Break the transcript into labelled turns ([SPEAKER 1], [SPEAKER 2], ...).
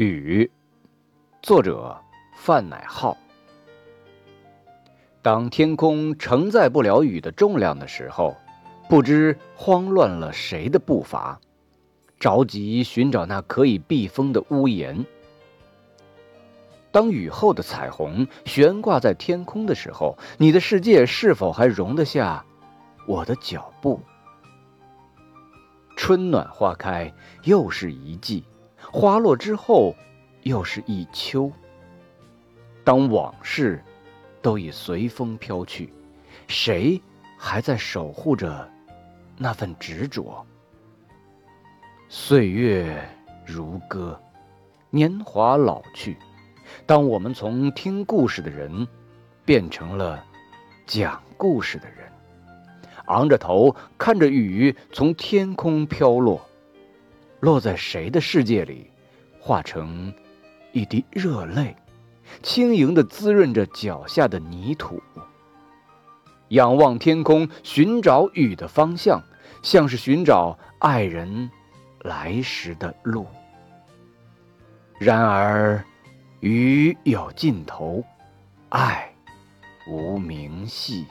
[SPEAKER 1] 雨，作者范乃浩。当天空承载不了雨的重量的时候，不知慌乱了谁的步伐，着急寻找那可以避风的屋檐。当雨后的彩虹悬挂在天空的时候，你的世界是否还容得下我的脚步？春暖花开，又是一季。花落之后，又是一秋。当往事都已随风飘去，谁还在守护着那份执着？岁月如歌，年华老去。当我们从听故事的人变成了讲故事的人，昂着头看着雨从天空飘落。落在谁的世界里，化成一滴热泪，轻盈地滋润着脚下的泥土。仰望天空，寻找雨的方向，像是寻找爱人来时的路。然而，雨有尽头，爱无明细。